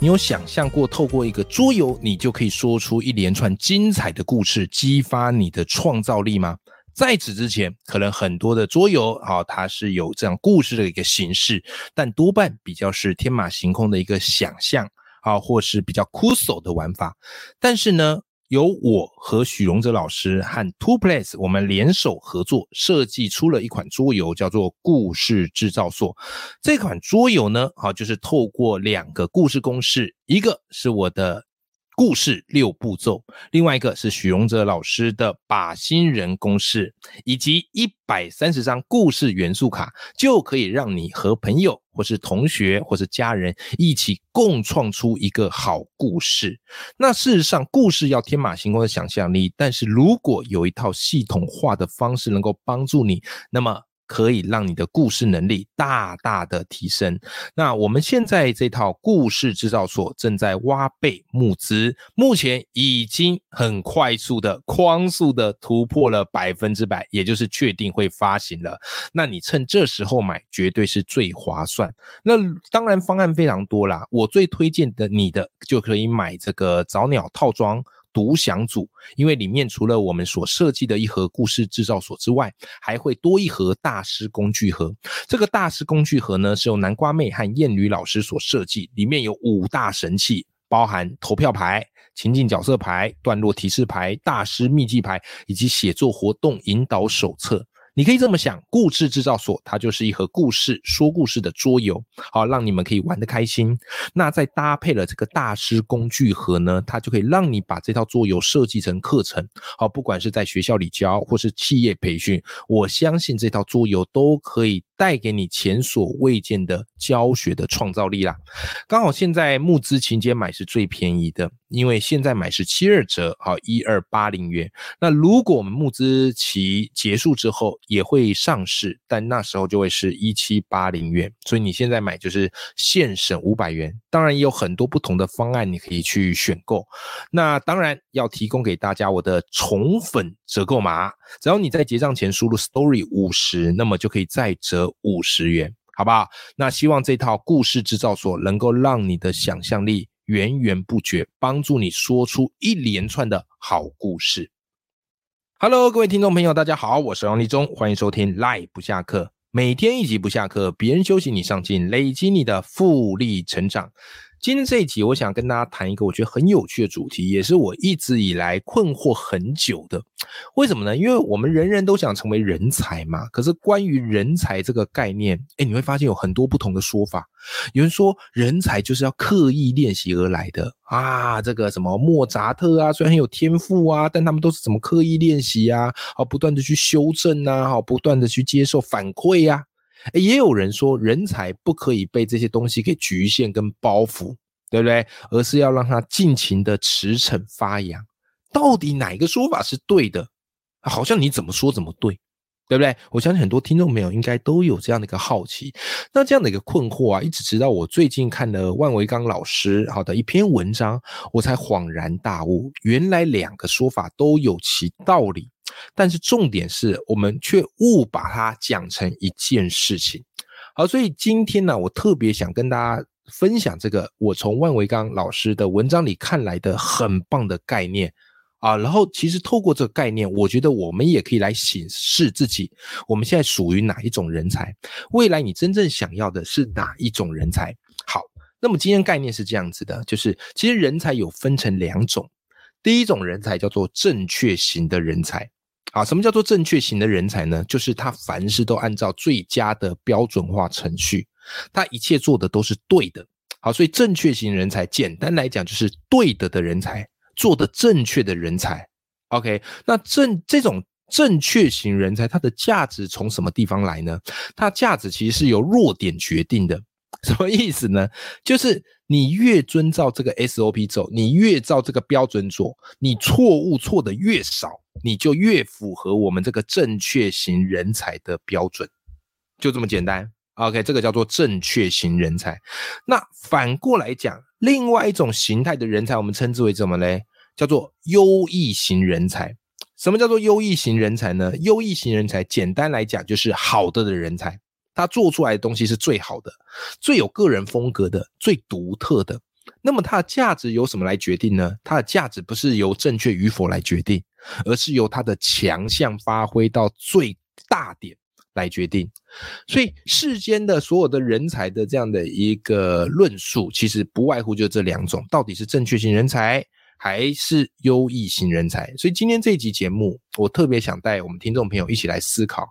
你有想象过透过一个桌游，你就可以说出一连串精彩的故事，激发你的创造力吗？在此之前，可能很多的桌游啊，它是有这样故事的一个形式，但多半比较是天马行空的一个想象啊，或是比较枯手的玩法。但是呢，由我和许荣哲老师和 Two Place 我们联手合作设计出了一款桌游，叫做《故事制造所》。这款桌游呢，好就是透过两个故事公式，一个是我的。故事六步骤，另外一个是许荣哲老师的把新人公式，以及一百三十张故事元素卡，就可以让你和朋友或是同学或是家人一起共创出一个好故事。那事实上，故事要天马行空的想象力，但是如果有一套系统化的方式能够帮助你，那么。可以让你的故事能力大大的提升。那我们现在这套故事制造所正在挖贝募资，目前已经很快速的、快速的突破了百分之百，也就是确定会发行了。那你趁这时候买，绝对是最划算。那当然方案非常多啦，我最推荐的你的就可以买这个早鸟套装。独享组，因为里面除了我们所设计的一盒故事制造所之外，还会多一盒大师工具盒。这个大师工具盒呢，是由南瓜妹和燕女老师所设计，里面有五大神器，包含投票牌、情境角色牌、段落提示牌、大师秘籍牌以及写作活动引导手册。你可以这么想，故事制造所它就是一盒故事说故事的桌游，好让你们可以玩得开心。那再搭配了这个大师工具盒呢，它就可以让你把这套桌游设计成课程，好，不管是在学校里教或是企业培训，我相信这套桌游都可以。带给你前所未见的教学的创造力啦！刚好现在募资情节买是最便宜的，因为现在买是七二折，好一二八零元。那如果我们募资期结束之后也会上市，但那时候就会是一七八零元。所以你现在买就是现省五百元。当然也有很多不同的方案你可以去选购。那当然要提供给大家我的宠粉折扣码，只要你在结账前输入 story 五十，那么就可以再折。五十元，好不好？那希望这套故事制造所能够让你的想象力源源不绝，帮助你说出一连串的好故事。Hello，各位听众朋友，大家好，我是王立忠，欢迎收听赖不下课，每天一集不下课，别人休息你上进，累积你的复利成长。今天这一集，我想跟大家谈一个我觉得很有趣的主题，也是我一直以来困惑很久的。为什么呢？因为我们人人都想成为人才嘛。可是关于人才这个概念，哎，你会发现有很多不同的说法。有人说人才就是要刻意练习而来的啊，这个什么莫扎特啊，虽然很有天赋啊，但他们都是怎么刻意练习啊？好，不断的去修正啊，好，不断的去接受反馈呀。也有人说，人才不可以被这些东西给局限跟包袱，对不对？而是要让他尽情的驰骋发扬。到底哪一个说法是对的？好像你怎么说怎么对，对不对？我相信很多听众朋友应该都有这样的一个好奇，那这样的一个困惑啊，一直直到我最近看了万维刚老师好的一篇文章，我才恍然大悟，原来两个说法都有其道理。但是重点是我们却误把它讲成一件事情。好，所以今天呢，我特别想跟大家分享这个我从万维刚老师的文章里看来的很棒的概念啊。然后其实透过这个概念，我觉得我们也可以来审视自己，我们现在属于哪一种人才？未来你真正想要的是哪一种人才？好，那么今天概念是这样子的，就是其实人才有分成两种，第一种人才叫做正确型的人才。啊，什么叫做正确型的人才呢？就是他凡事都按照最佳的标准化程序，他一切做的都是对的。好，所以正确型人才，简单来讲就是对的的人才，做的正确的人才。OK，那正这种正确型人才，它的价值从什么地方来呢？它价值其实是由弱点决定的。什么意思呢？就是你越遵照这个 SOP 走，你越照这个标准做，你错误错的越少，你就越符合我们这个正确型人才的标准，就这么简单。OK，这个叫做正确型人才。那反过来讲，另外一种形态的人才，我们称之为什么嘞？叫做优异型人才。什么叫做优异型人才呢？优异型人才，简单来讲就是好的的人才。他做出来的东西是最好的、最有个人风格的、最独特的。那么它的价值由什么来决定呢？它的价值不是由正确与否来决定，而是由它的强项发挥到最大点来决定。所以世间的所有的人才的这样的一个论述，其实不外乎就这两种：到底是正确型人才还是优异型人才？所以今天这一集节目，我特别想带我们听众朋友一起来思考。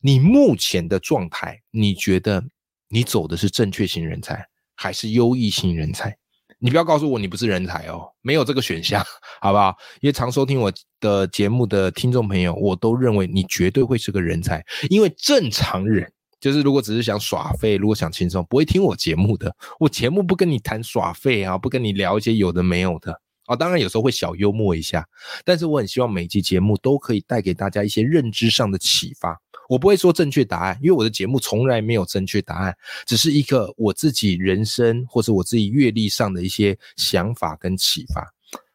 你目前的状态，你觉得你走的是正确型人才还是优异型人才？你不要告诉我你不是人才哦，没有这个选项，好不好？因为常收听我的节目的听众朋友，我都认为你绝对会是个人才，因为正常人就是如果只是想耍废，如果想轻松，不会听我节目的。我节目不跟你谈耍废啊，不跟你聊一些有的没有的啊。当然有时候会小幽默一下，但是我很希望每一期节目都可以带给大家一些认知上的启发。我不会说正确答案，因为我的节目从来没有正确答案，只是一个我自己人生或者我自己阅历上的一些想法跟启发，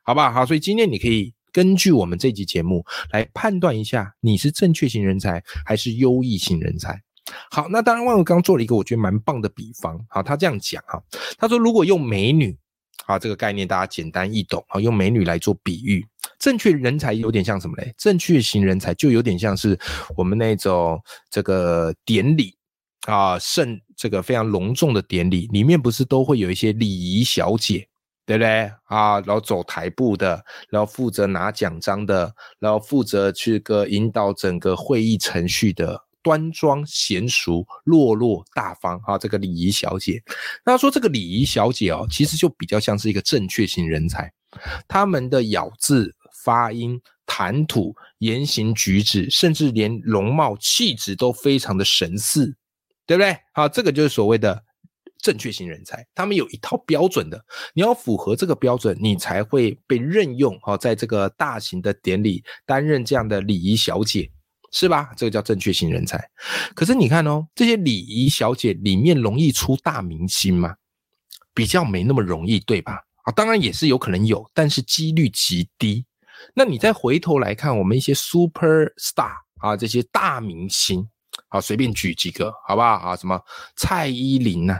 好吧？好，所以今天你可以根据我们这集节目来判断一下，你是正确型人才还是优异型人才。好，那当然万物刚做了一个我觉得蛮棒的比方，好，他这样讲哈，他说如果用美女。好，这个概念大家简单易懂。啊，用美女来做比喻，正确人才有点像什么嘞？正确型人才就有点像是我们那种这个典礼啊，盛这个非常隆重的典礼，里面不是都会有一些礼仪小姐，对不对啊？然后走台步的，然后负责拿奖章的，然后负责去个引导整个会议程序的。端庄娴熟、落落大方，啊，这个礼仪小姐。那说这个礼仪小姐哦，其实就比较像是一个正确型人才。他们的咬字、发音、谈吐、言行举止，甚至连容貌、气质都非常的神似，对不对？好，这个就是所谓的正确型人才。他们有一套标准的，你要符合这个标准，你才会被任用。哈，在这个大型的典礼担任这样的礼仪小姐。是吧？这个叫正确型人才。可是你看哦，这些礼仪小姐里面容易出大明星吗？比较没那么容易，对吧？啊，当然也是有可能有，但是几率极低。那你再回头来看我们一些 super star 啊，这些大明星，好，随便举几个，好不好？啊，什么蔡依林呐，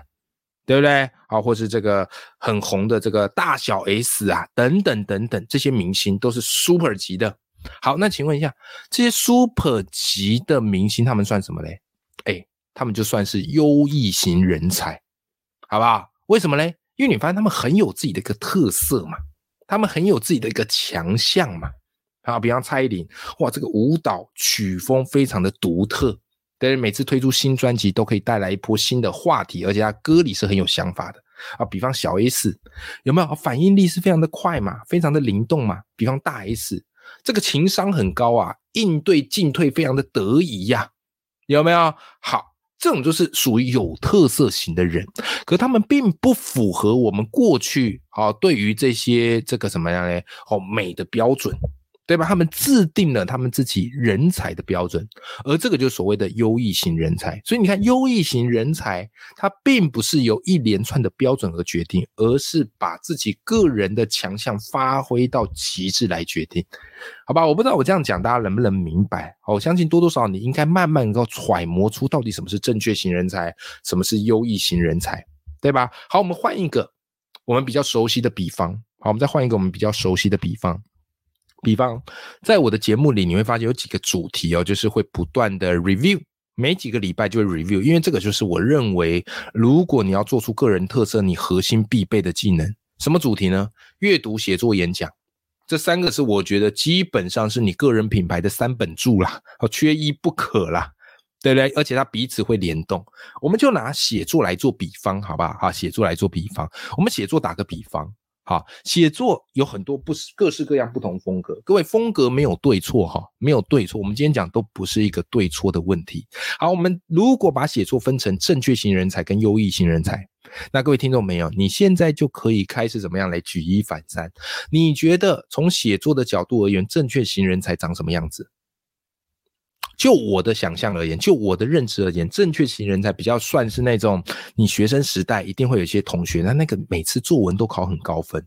对不对？啊，或是这个很红的这个大小 S 啊，等等等等，这些明星都是 super 级的。好，那请问一下，这些 super 级的明星，他们算什么嘞？哎，他们就算是优异型人才，好不好？为什么嘞？因为你发现他们很有自己的一个特色嘛，他们很有自己的一个强项嘛。啊，比方蔡依林，哇，这个舞蹈曲风非常的独特，但是，每次推出新专辑都可以带来一波新的话题，而且他歌里是很有想法的啊。比方小 S，有没有反应力是非常的快嘛，非常的灵动嘛？比方大 S。这个情商很高啊，应对进退非常的得宜呀，有没有？好，这种就是属于有特色型的人，可他们并不符合我们过去啊对于这些这个什么样呢？哦，美的标准。对吧？他们制定了他们自己人才的标准，而这个就是所谓的优异型人才。所以你看，优异型人才他并不是由一连串的标准而决定，而是把自己个人的强项发挥到极致来决定。好吧？我不知道我这样讲大家能不能明白？我相信多多少少你应该慢慢能够揣摩出到底什么是正确型人才，什么是优异型人才，对吧？好，我们换一个我们比较熟悉的比方。好，我们再换一个我们比较熟悉的比方。比方，在我的节目里，你会发现有几个主题哦，就是会不断的 review，每几个礼拜就会 review，因为这个就是我认为，如果你要做出个人特色，你核心必备的技能，什么主题呢？阅读、写作、演讲，这三个是我觉得基本上是你个人品牌的三本柱啦，哦，缺一不可啦，对不对？而且它彼此会联动。我们就拿写作来做比方，好不好？写作来做比方，我们写作打个比方。好，写作有很多不各式各样不同风格。各位风格没有对错哈，没有对错。我们今天讲都不是一个对错的问题。好，我们如果把写作分成正确型人才跟优异型人才，那各位听众朋友，你现在就可以开始怎么样来举一反三？你觉得从写作的角度而言，正确型人才长什么样子？就我的想象而言，就我的认知而言，正确型人才比较算是那种你学生时代一定会有一些同学，那那个每次作文都考很高分，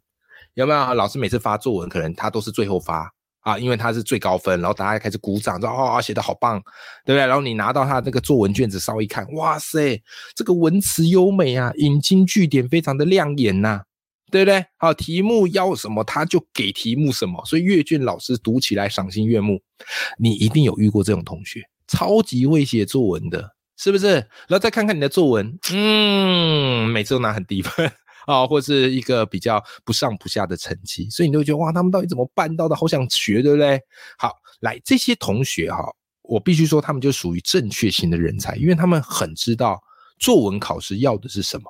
有没有？老师每次发作文，可能他都是最后发啊，因为他是最高分，然后大家开始鼓掌，说哦写的好棒，对不对？然后你拿到他那个作文卷子，稍微一看，哇塞，这个文词优美啊，引经据典，非常的亮眼呐。对不对？好，题目要什么他就给题目什么，所以阅卷老师读起来赏心悦目。你一定有遇过这种同学，超级会写作文的，是不是？然后再看看你的作文，嗯，每次都拿很低分 啊，或是一个比较不上不下的成绩，所以你就觉得哇，他们到底怎么办到的？好想学，对不对？好，来这些同学哈，我必须说他们就属于正确型的人才，因为他们很知道作文考试要的是什么，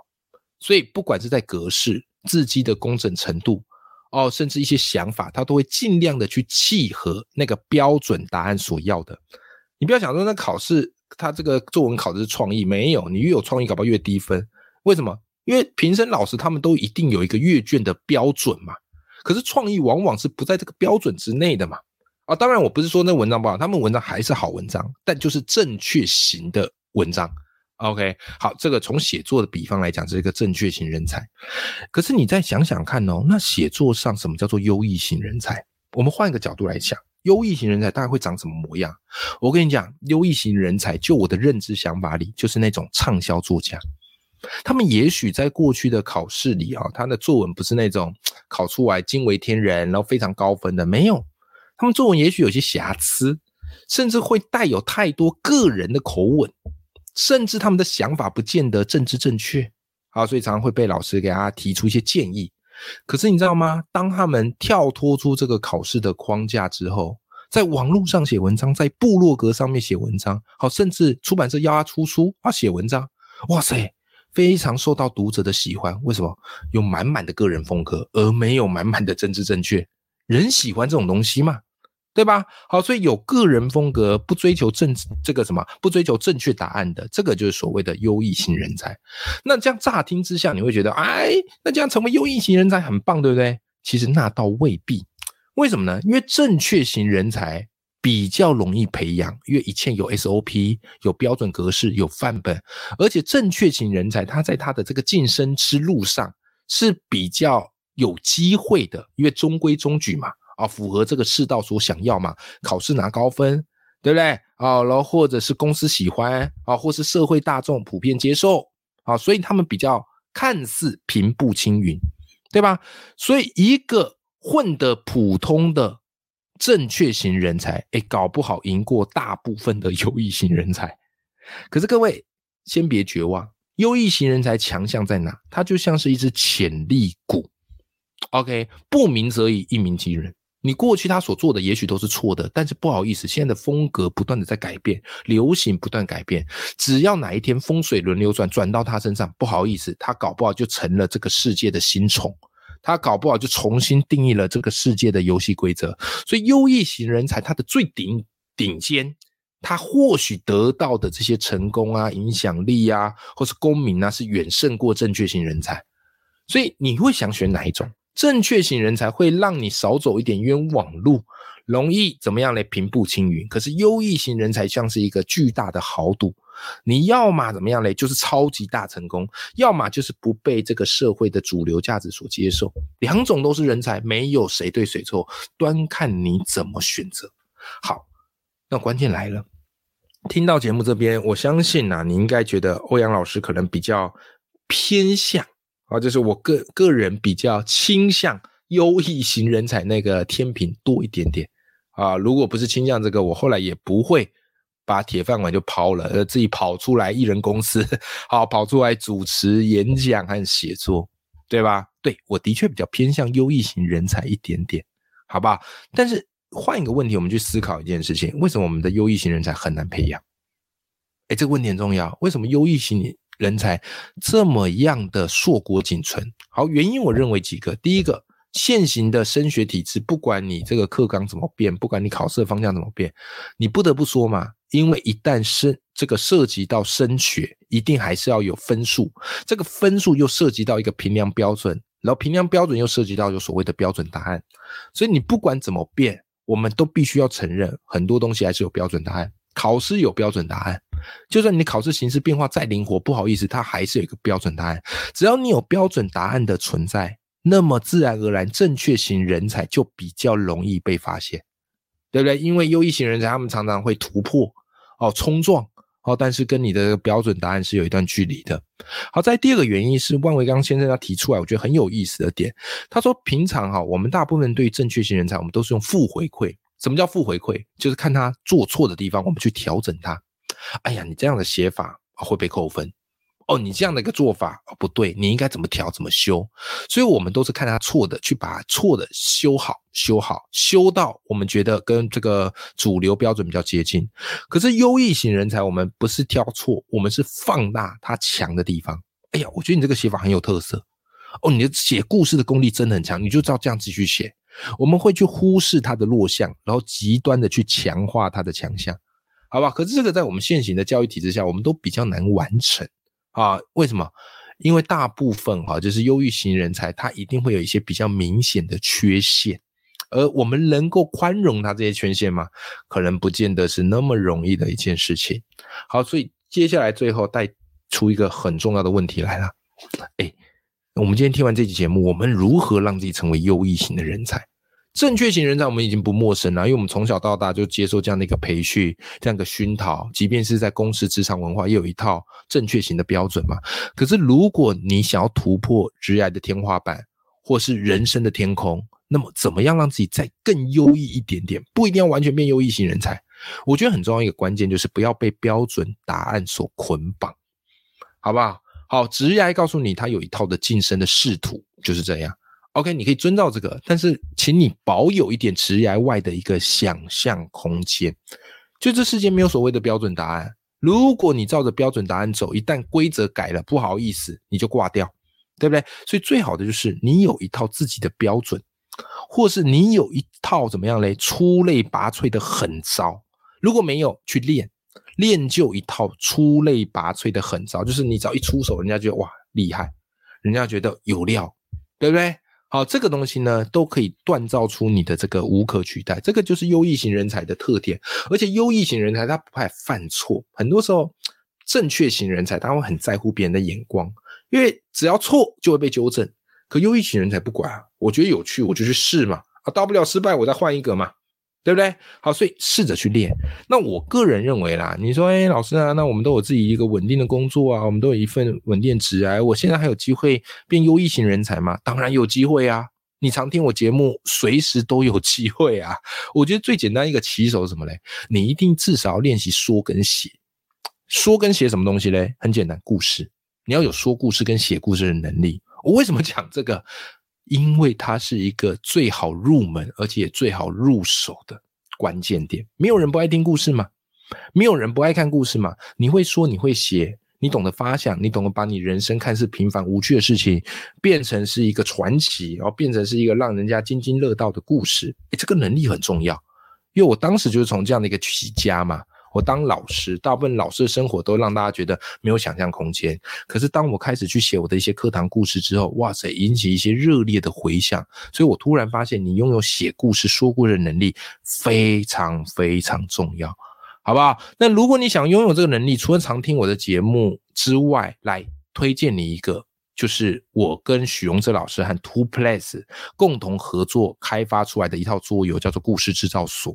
所以不管是在格式。字迹的工整程度，哦，甚至一些想法，他都会尽量的去契合那个标准答案所要的。你不要想说那考试，他这个作文考的是创意，没有，你越有创意，搞不好越低分。为什么？因为评审老师他们都一定有一个阅卷的标准嘛。可是创意往往是不在这个标准之内的嘛。啊，当然我不是说那文章不好，他们文章还是好文章，但就是正确型的文章。OK，好，这个从写作的比方来讲，是一个正确型人才。可是你再想想看哦，那写作上什么叫做优异型人才？我们换一个角度来讲，优异型人才大概会长什么模样？我跟你讲，优异型人才，就我的认知想法里，就是那种畅销作家。他们也许在过去的考试里啊，他的作文不是那种考出来惊为天人，然后非常高分的，没有。他们作文也许有些瑕疵，甚至会带有太多个人的口吻。甚至他们的想法不见得政治正确，啊，所以常常会被老师给他提出一些建议。可是你知道吗？当他们跳脱出这个考试的框架之后，在网络上写文章，在部落格上面写文章，好，甚至出版社要他出书啊，写文章，哇塞，非常受到读者的喜欢。为什么？有满满的个人风格，而没有满满的政治正确。人喜欢这种东西吗？对吧？好，所以有个人风格，不追求正这个什么，不追求正确答案的，这个就是所谓的优异型人才。那这样乍听之下，你会觉得，哎，那这样成为优异型人才很棒，对不对？其实那倒未必。为什么呢？因为正确型人才比较容易培养，因为一切有 SOP，有标准格式，有范本，而且正确型人才他在他的这个晋升之路上是比较有机会的，因为中规中矩嘛。啊，符合这个世道所想要嘛？考试拿高分，对不对？啊，然后或者是公司喜欢啊，或是社会大众普遍接受啊，所以他们比较看似平步青云，对吧？所以一个混得普通的正确型人才，哎，搞不好赢过大部分的 优异型人才。可是各位先别绝望，优异型人才强项在哪？它就像是一只潜力股。OK，不鸣则已，一鸣惊人。你过去他所做的也许都是错的，但是不好意思，现在的风格不断的在改变，流行不断改变。只要哪一天风水轮流转，转到他身上，不好意思，他搞不好就成了这个世界的新宠，他搞不好就重新定义了这个世界的游戏规则。所以，优异型人才他的最顶顶尖，他或许得到的这些成功啊、影响力啊，或是功名啊，是远胜过正确型人才。所以，你会想选哪一种？正确型人才会让你少走一点冤枉路，容易怎么样来平步青云？可是优异型人才像是一个巨大的豪赌，你要么怎么样嘞？就是超级大成功，要么就是不被这个社会的主流价值所接受。两种都是人才，没有谁对谁错，端看你怎么选择。好，那关键来了，听到节目这边，我相信呐，你应该觉得欧阳老师可能比较偏向。啊，就是我个个人比较倾向优异型人才那个天平多一点点啊。如果不是倾向这个，我后来也不会把铁饭碗就抛了，呃，自己跑出来艺人公司，好跑出来主持演讲和写作，对吧？对我的确比较偏向优异型人才一点点，好吧？但是换一个问题，我们去思考一件事情：为什么我们的优异型人才很难培养？哎，这个问题很重要。为什么优异型？人才这么样的硕果仅存，好，原因我认为几个。第一个，现行的升学体制，不管你这个课纲怎么变，不管你考试的方向怎么变，你不得不说嘛，因为一旦升这个涉及到升学，一定还是要有分数，这个分数又涉及到一个评量标准，然后评量标准又涉及到有所谓的标准答案，所以你不管怎么变，我们都必须要承认很多东西还是有标准答案。考试有标准答案，就算你的考试形式变化再灵活，不好意思，它还是有一个标准答案。只要你有标准答案的存在，那么自然而然正确型人才就比较容易被发现，对不对？因为优异型人才他们常常会突破哦，冲撞哦，但是跟你的标准答案是有一段距离的。好，在第二个原因是万维刚先生他提出来，我觉得很有意思的点，他说平常哈，我们大部分对于正确型人才，我们都是用负回馈。什么叫负回馈？就是看他做错的地方，我们去调整他。哎呀，你这样的写法会被扣分哦。你这样的一个做法不对，你应该怎么调、怎么修？所以，我们都是看他错的，去把错的修好、修好、修到我们觉得跟这个主流标准比较接近。可是，优异型人才，我们不是挑错，我们是放大他强的地方。哎呀，我觉得你这个写法很有特色哦，你的写故事的功力真的很强，你就照这样继续写。我们会去忽视他的弱项，然后极端的去强化他的强项，好吧？可是这个在我们现行的教育体制下，我们都比较难完成啊？为什么？因为大部分哈，就是优异型人才，他一定会有一些比较明显的缺陷，而我们能够宽容他这些缺陷吗？可能不见得是那么容易的一件事情。好，所以接下来最后带出一个很重要的问题来了，哎。我们今天听完这期节目，我们如何让自己成为优异型的人才？正确型人才我们已经不陌生了，因为我们从小到大就接受这样的一个培训，这样的熏陶。即便是在公司职场文化，也有一套正确型的标准嘛。可是如果你想要突破职业的天花板，或是人生的天空，那么怎么样让自己再更优异一点点？不一定要完全变优异型人才。我觉得很重要一个关键就是不要被标准答案所捆绑，好不好？好，职业告诉你，他有一套的晋升的仕途，就是这样。OK，你可以遵照这个，但是请你保有一点职业外的一个想象空间。就这世界没有所谓的标准答案，如果你照着标准答案走，一旦规则改了，不好意思，你就挂掉，对不对？所以最好的就是你有一套自己的标准，或是你有一套怎么样嘞？出类拔萃的狠招。如果没有，去练。练就一套出类拔萃的狠招，就是你只要一出手，人家觉得哇厉害，人家觉得有料，对不对？好，这个东西呢，都可以锻造出你的这个无可取代。这个就是优异型人才的特点，而且优异型人才他不怕犯错，很多时候正确型人才他会很在乎别人的眼光，因为只要错就会被纠正。可优异型人才不管啊，我觉得有趣我就去试嘛，啊，大不了失败我再换一个嘛。对不对？好，所以试着去练。那我个人认为啦，你说，哎，老师啊，那我们都有自己一个稳定的工作啊，我们都有一份稳定职啊，我现在还有机会变优异型人才吗？当然有机会啊！你常听我节目，随时都有机会啊。我觉得最简单一个起手是什么嘞？你一定至少要练习说跟写。说跟写什么东西嘞？很简单，故事。你要有说故事跟写故事的能力。我为什么讲这个？因为它是一个最好入门，而且最好入手的关键点。没有人不爱听故事吗？没有人不爱看故事吗？你会说，你会写，你懂得发想，你懂得把你人生看似平凡无趣的事情，变成是一个传奇，然后变成是一个让人家津津乐道的故事。诶这个能力很重要，因为我当时就是从这样的一个起家嘛。我当老师，大部分老师的生活都让大家觉得没有想象空间。可是当我开始去写我的一些课堂故事之后，哇塞，引起一些热烈的回响。所以我突然发现，你拥有写故事、说故事的能力非常非常重要，好不好？那如果你想拥有这个能力，除了常听我的节目之外，来推荐你一个，就是我跟许荣哲老师和 Two Place 共同合作开发出来的一套桌游，叫做《故事制造所》。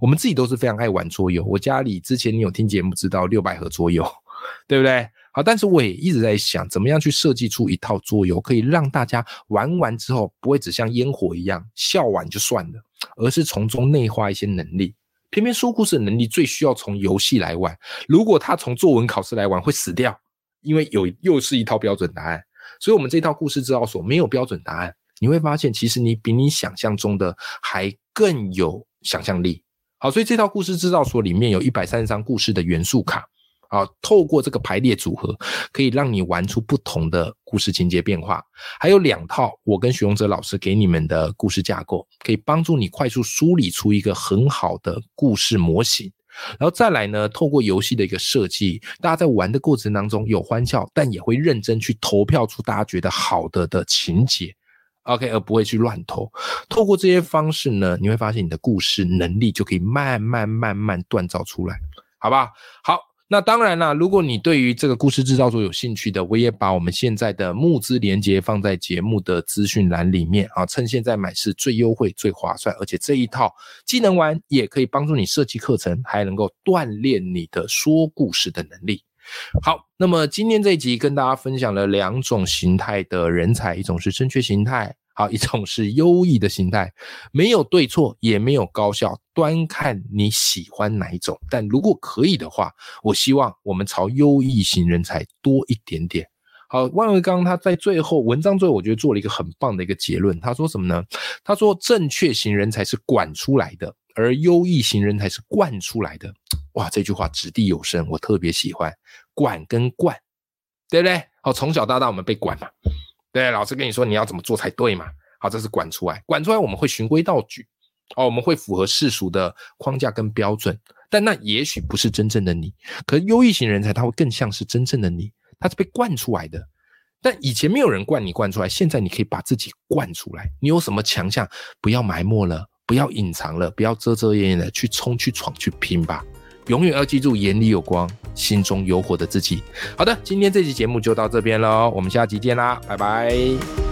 我们自己都是非常爱玩桌游。我家里之前你有听节目知道六百盒桌游，对不对？好，但是我也一直在想，怎么样去设计出一套桌游，可以让大家玩完之后不会只像烟火一样笑完就算了，而是从中内化一些能力。偏偏说故事的能力最需要从游戏来玩，如果他从作文考试来玩会死掉，因为有又是一套标准答案。所以，我们这套故事制造所没有标准答案，你会发现其实你比你想象中的还更有想象力。好，所以这套故事制造所里面有一百三十张故事的元素卡，啊，透过这个排列组合，可以让你玩出不同的故事情节变化。还有两套我跟徐荣哲老师给你们的故事架构，可以帮助你快速梳理出一个很好的故事模型。然后再来呢，透过游戏的一个设计，大家在玩的过程当中有欢笑，但也会认真去投票出大家觉得好的的情节，OK，而不会去乱投。透过这些方式呢，你会发现你的故事能力就可以慢慢慢慢锻造出来，好吧？好。那当然啦，如果你对于这个故事制造所有兴趣的，我也把我们现在的募资链接放在节目的资讯栏里面啊。趁现在买是最优惠、最划算，而且这一套技能玩也可以帮助你设计课程，还能够锻炼你的说故事的能力。好，那么今天这一集跟大家分享了两种形态的人才，一种是正确形态。好，一种是优异的形态，没有对错，也没有高效，端看你喜欢哪一种。但如果可以的话，我希望我们朝优异型人才多一点点。好，万维刚他在最后文章最后，我觉得做了一个很棒的一个结论。他说什么呢？他说正确型人才是管出来的，而优异型人才是惯出来的。哇，这句话掷地有声，我特别喜欢。管跟惯，对不对？好，从小到大我们被管嘛。对，老师跟你说你要怎么做才对嘛？好，这是管出来，管出来我们会循规蹈矩，哦，我们会符合世俗的框架跟标准，但那也许不是真正的你。可是优异型人才他会更像是真正的你，他是被惯出来的。但以前没有人惯你惯出来，现在你可以把自己惯出来。你有什么强项，不要埋没了，不要隐藏了，不要遮遮掩掩的去冲去闯去拼吧。永远要记住，眼里有光，心中有火的自己。好的，今天这期节目就到这边喽，我们下期见啦，拜拜。